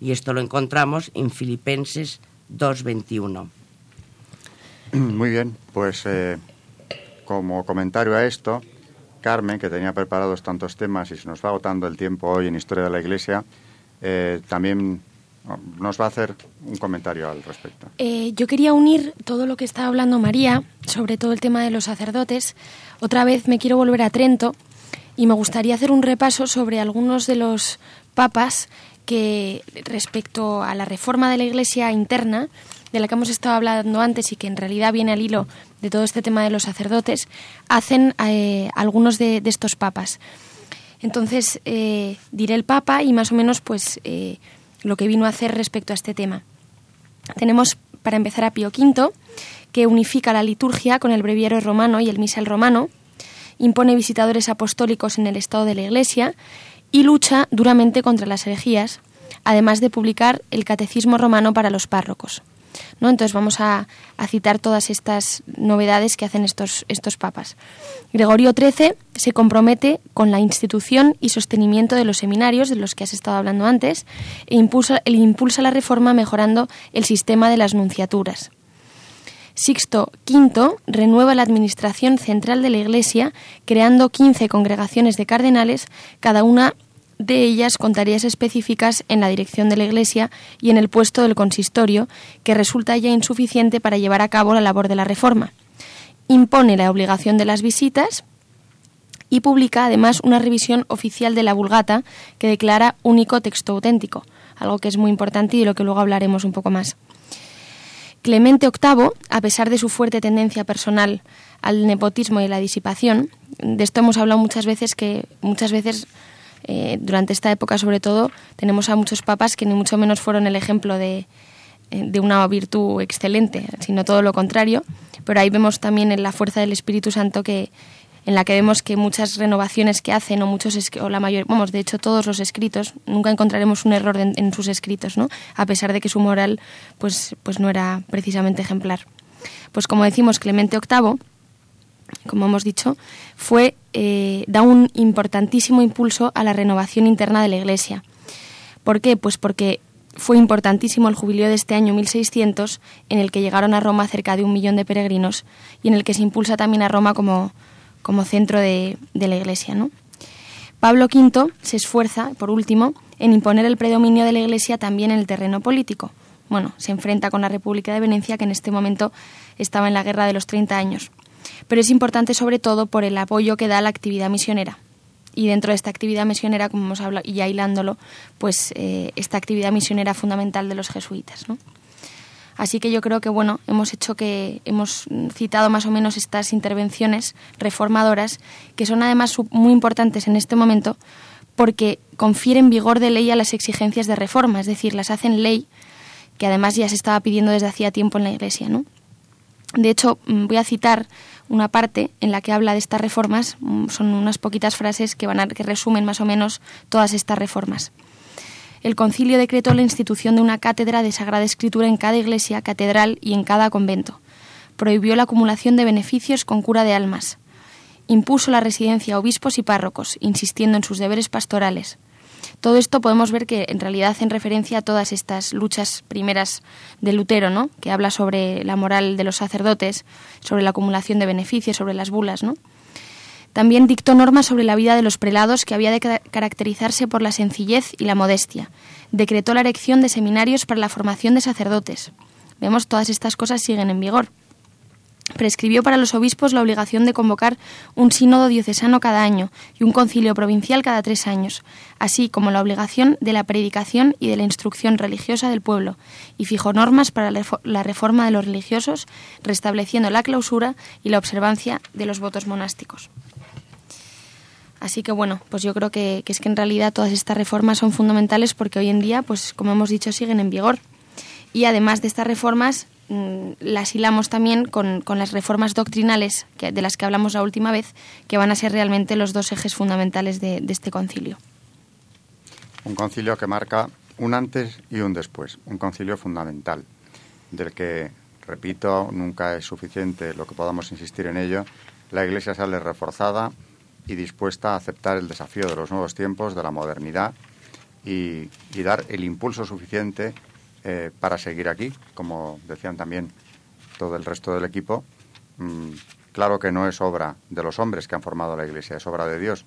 Y esto lo encontramos en Filipenses 2.21. [clears throat] Muy bien, pues eh, como comentario a esto, Carmen, que tenía preparados tantos temas y se nos va agotando el tiempo hoy en Historia de la Iglesia, eh, también nos va a hacer un comentario al respecto. Eh, yo quería unir todo lo que estaba hablando María sobre todo el tema de los sacerdotes. Otra vez me quiero volver a Trento y me gustaría hacer un repaso sobre algunos de los papas que respecto a la reforma de la Iglesia interna, de la que hemos estado hablando antes y que en realidad viene al hilo de todo este tema de los sacerdotes, hacen eh, algunos de, estos papas. Entonces, eh, diré el papa y más o menos pues eh, lo que vino a hacer respecto a este tema. Tenemos para empezar a Pío V, que unifica la liturgia con el breviario romano y el misal romano, impone visitadores apostólicos en el estado de la Iglesia y lucha duramente contra las herejías, además de publicar el Catecismo romano para los párrocos. ¿no? Entonces vamos a, citar todas estas novedades que hacen estos, estos papas. Gregorio XIII se compromete con la institución y sostenimiento de los seminarios, de los que has estado hablando antes, e impulsa, e impulsa la reforma mejorando el sistema de las nunciaturas. Sixto V renueva la administración central de la Iglesia, creando 15 congregaciones de cardenales, cada una de ellas con tareas específicas en la dirección de la Iglesia y en el puesto del consistorio, que resulta ya insuficiente para llevar a cabo la labor de la reforma. Impone la obligación de las visitas y publica además una revisión oficial de la Vulgata que declara único texto auténtico, algo que es muy importante y de lo que luego hablaremos un poco más. Clemente VIII, a pesar de su fuerte tendencia personal al nepotismo y la disipación, de esto hemos hablado muchas veces que muchas veces eh, durante esta época sobre todo tenemos a muchos papas que ni mucho menos fueron el ejemplo de, eh, de una virtud excelente, sino todo lo contrario, pero ahí vemos también en la fuerza del Espíritu Santo que en la que vemos que muchas renovaciones que hacen o muchos o la mayor vamos de hecho todos los escritos nunca encontraremos un error en, sus escritos no a pesar de que su moral pues pues no era precisamente ejemplar. Pues como decimos Clemente VIII como hemos dicho fue eh, da un importantísimo impulso a la renovación interna de la Iglesia. ¿por qué? pues porque fue importantísimo el jubileo de este año 1600 en el que llegaron a Roma cerca de un millón de peregrinos y en el que se impulsa también a Roma como como centro de, la Iglesia. ¿no? Pablo V se esfuerza, por último, en imponer el predominio de la Iglesia también en el terreno político. Bueno, se enfrenta con la República de Venecia, que en este momento estaba en la Guerra de los 30 años. Pero es importante sobre todo por el apoyo que da a la actividad misionera. Y dentro de esta actividad misionera, como hemos hablado, y ya hilándolo, pues eh, esta actividad misionera fundamental de los jesuitas. ¿no? Así que yo creo que bueno, hemos hecho que hemos citado más o menos estas intervenciones reformadoras que son además muy importantes en este momento porque confieren vigor de ley a las exigencias de reforma, es decir, las hacen ley que además ya se estaba pidiendo desde hacía tiempo en la Iglesia, ¿no? De hecho, mm, voy a citar una parte en la que habla de estas reformas, mm, son unas poquitas frases que van a, que resumen más o menos todas estas reformas el concilio decretó la institución de una cátedra de Sagrada Escritura en cada iglesia, catedral y en cada convento. Prohibió la acumulación de beneficios con cura de almas. Impuso la residencia a obispos y párrocos, insistiendo en sus deberes pastorales. Todo esto podemos ver que en realidad hacen referencia a todas estas luchas primeras de Lutero, ¿no? que habla sobre la moral de los sacerdotes, sobre la acumulación de beneficios, sobre las bulas, ¿no? También dictó normas sobre la vida de los prelados que había de caracterizarse por la sencillez y la modestia. Decretó la erección de seminarios para la formación de sacerdotes. Vemos, todas estas cosas siguen en vigor. Prescribió para los obispos la obligación de convocar un sínodo diocesano cada año y un concilio provincial cada tres años, así como la obligación de la predicación y de la instrucción religiosa del pueblo, y fijó normas para la reforma de los religiosos, restableciendo la clausura y la observancia de los votos monásticos. Así que bueno, pues yo creo que, es que en realidad todas estas reformas son fundamentales porque hoy en día, pues como hemos dicho, siguen en vigor. Y además de estas reformas, mm, las hilamos también con, las reformas doctrinales que, de las que hablamos la última vez, que van a ser realmente los dos ejes fundamentales de este concilio. Un concilio que marca un antes y un después, un concilio fundamental, del que, repito, nunca es suficiente lo que podamos insistir en ello, la Iglesia sale reforzada y dispuesta a aceptar el desafío de los nuevos tiempos, de la modernidad y, dar el impulso suficiente eh, para seguir aquí, como decían también todo el resto del equipo, mm, Claro que no es obra de los hombres que han formado la Iglesia, es obra de Dios,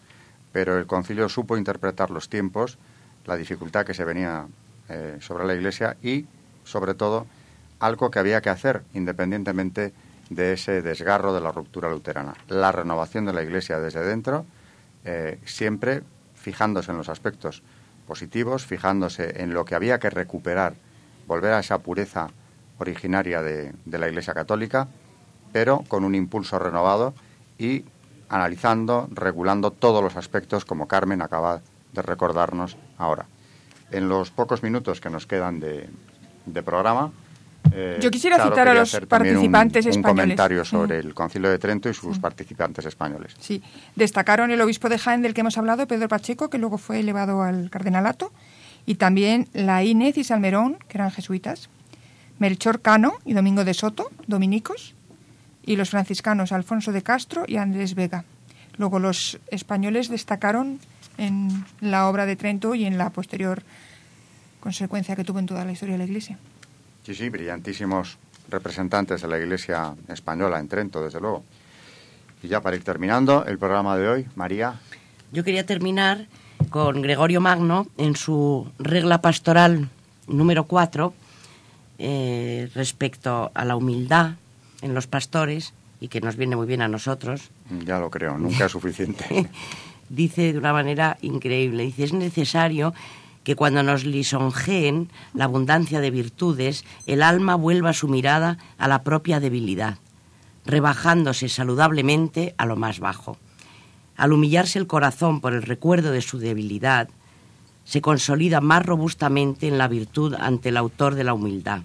pero el concilio supo interpretar los tiempos, la dificultad que se venía eh, sobre la Iglesia y, sobre todo, algo que había que hacer independientemente de ese desgarro de la ruptura luterana. La renovación de la Iglesia desde dentro, eh, siempre fijándose en los aspectos positivos, fijándose en lo que había que recuperar, volver a esa pureza originaria de, la Iglesia Católica, pero con un impulso renovado y analizando, regulando todos los aspectos como Carmen acaba de recordarnos ahora. En los pocos minutos que nos quedan de, de programa, eh, Yo quisiera citar a los participantes españoles. Un comentario sobre el Concilio de Trento y sus participantes españoles. Sí, destacaron el obispo de Jaén del que hemos hablado, Pedro Pacheco, que luego fue elevado al cardenalato, y también la Inés y Salmerón, que eran jesuitas, Melchor Cano y Domingo de Soto, dominicos, y los franciscanos Alfonso de Castro y Andrés Vega. Luego los españoles destacaron en la obra de Trento y en la posterior consecuencia que tuvo en toda la historia de la Iglesia. Sí, sí, brillantísimos representantes de la Iglesia española en Trento, desde luego. Y ya para ir terminando el programa de hoy, María. Yo quería terminar con Gregorio Magno en su regla pastoral número 4 eh, respecto a la humildad en los pastores y que nos viene muy bien a nosotros. Ya lo creo, nunca es suficiente. [laughs] dice de una manera increíble, dice, es necesario que cuando nos lisonjeen la abundancia de virtudes, el alma vuelva su mirada a la propia debilidad, rebajándose saludablemente a lo más bajo. Al humillarse el corazón por el recuerdo de su debilidad, se consolida más robustamente en la virtud ante el autor de la humildad,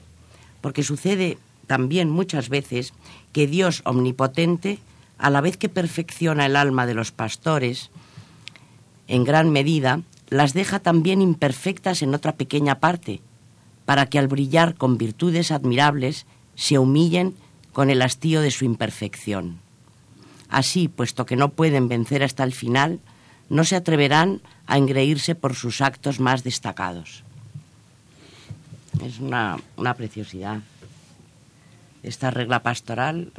porque sucede también muchas veces que Dios omnipotente, a la vez que perfecciona el alma de los pastores, en gran medida las deja también imperfectas en otra pequeña parte, para que al brillar con virtudes admirables se humillen con el hastío de su imperfección. Así, puesto que no pueden vencer hasta el final, no se atreverán a engreírse por sus actos más destacados. Es una, una preciosidad. Esta regla pastoral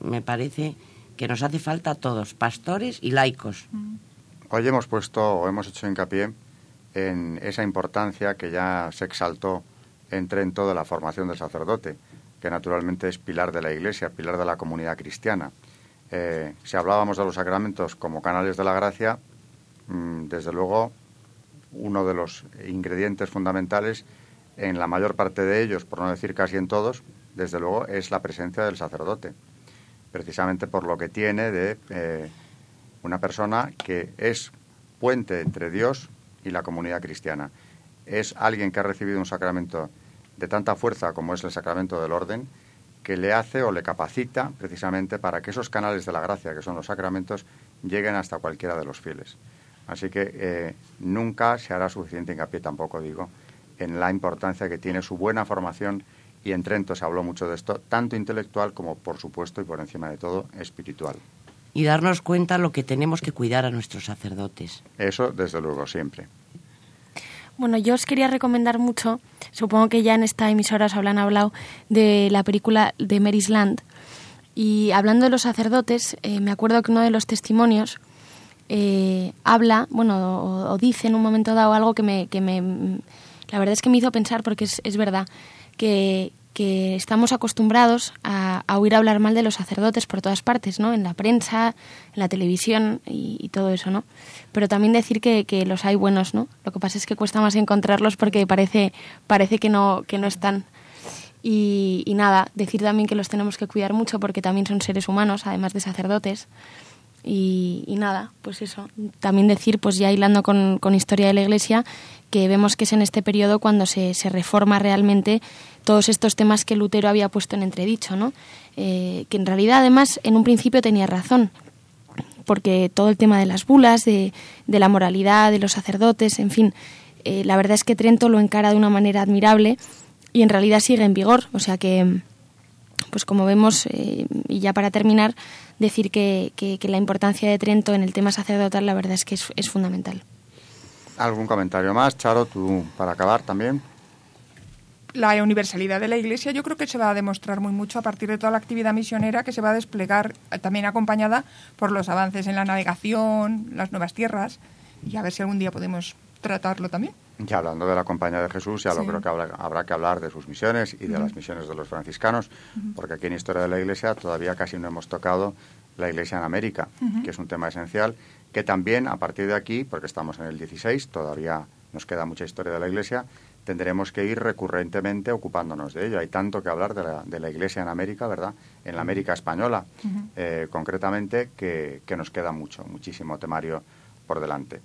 me parece que nos hace falta a todos, pastores y laicos. Mm. Hoy hemos puesto o hemos hecho hincapié en esa importancia que ya se exaltó en Trento de la formación del sacerdote, que naturalmente es pilar de la Iglesia, pilar de la comunidad cristiana. Eh, si hablábamos de los sacramentos como canales de la gracia, mm, desde luego uno de los ingredientes fundamentales en la mayor parte de ellos, por no decir casi en todos, desde luego es la presencia del sacerdote, precisamente por lo que tiene de eh, una persona que es puente entre Dios y la comunidad cristiana. Es alguien que ha recibido un sacramento de tanta fuerza como es el sacramento del orden, que le hace o le capacita precisamente para que esos canales de la gracia, que son los sacramentos, lleguen hasta cualquiera de los fieles. Así que eh, nunca se hará suficiente hincapié, tampoco digo, en la importancia que tiene su buena formación, y en Trento se habló mucho de esto, tanto intelectual como, por supuesto, y por encima de todo, espiritual y darnos cuenta lo que tenemos que cuidar a nuestros sacerdotes. Eso, desde luego, siempre. Bueno, yo os quería recomendar mucho, supongo que ya en esta emisora os habrán hablado de la película de Mary's Land. Y hablando de los sacerdotes, eh, me acuerdo que uno de los testimonios eh, habla, bueno, o, dice en un momento dado algo que me, que me, la verdad es que me hizo pensar, porque es, es verdad, que, que estamos acostumbrados a, oír hablar mal de los sacerdotes por todas partes, ¿no? En la prensa, en la televisión y, todo eso, ¿no? Pero también decir que, los hay buenos, ¿no? Lo que pasa es que cuesta más encontrarlos porque parece, parece que, no, que no están. Y, nada, decir también que los tenemos que cuidar mucho porque también son seres humanos, además de sacerdotes. Y, nada, pues eso. También decir, pues ya hilando con, con historia de la Iglesia, que vemos que es en este periodo cuando se, se reforma realmente todos estos temas que Lutero había puesto en entredicho, ¿no? Eh, que en realidad además en un principio tenía razón, porque todo el tema de las bulas, de, la moralidad, de los sacerdotes, en fin, eh, la verdad es que Trento lo encara de una manera admirable y en realidad sigue en vigor, o sea que, pues como vemos, eh, y ya para terminar, decir que, la importancia de Trento en el tema sacerdotal la verdad es que es, es fundamental. ¿Algún comentario más, Charo, tú para acabar también? La universalidad de la Iglesia yo creo que se va a demostrar muy mucho a partir de toda la actividad misionera que se va a desplegar eh, también acompañada por los avances en la navegación, las nuevas tierras y a ver si algún día podemos tratarlo también. Y hablando de la Compañía de Jesús, ya lo creo que habrá, que hablar de sus misiones y de las misiones de los franciscanos, porque aquí en Historia de la Iglesia todavía casi no hemos tocado la Iglesia en América, que es un tema esencial, que también a partir de aquí, porque estamos en el 16, todavía nos queda mucha historia de la Iglesia, tendremos que ir recurrentemente ocupándonos de ello. Hay tanto que hablar de la, de la Iglesia en América, ¿verdad? En la América española, eh, concretamente, que, nos queda mucho, muchísimo temario por delante.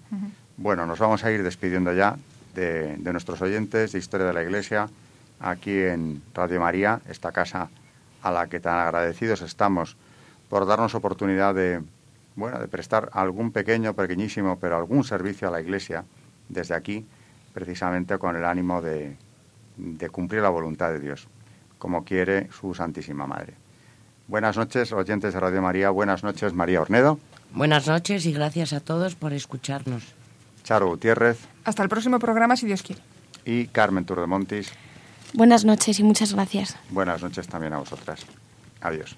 Bueno, nos vamos a ir despidiendo ya de, de, nuestros oyentes de Historia de la Iglesia aquí en Radio María, esta casa a la que tan agradecidos estamos por darnos oportunidad de, bueno, de prestar algún pequeño, pequeñísimo, pero algún servicio a la Iglesia desde aquí precisamente con el ánimo de, de cumplir la voluntad de Dios, como quiere su Santísima Madre. Buenas noches, oyentes de Radio María. Buenas noches, María Ornedo. Buenas noches y gracias a todos por escucharnos. Charo Gutiérrez. Hasta el próximo programa, si Dios quiere. Y Carmen Turdemontis. Buenas noches y muchas gracias. Buenas noches también a vosotras. Adiós.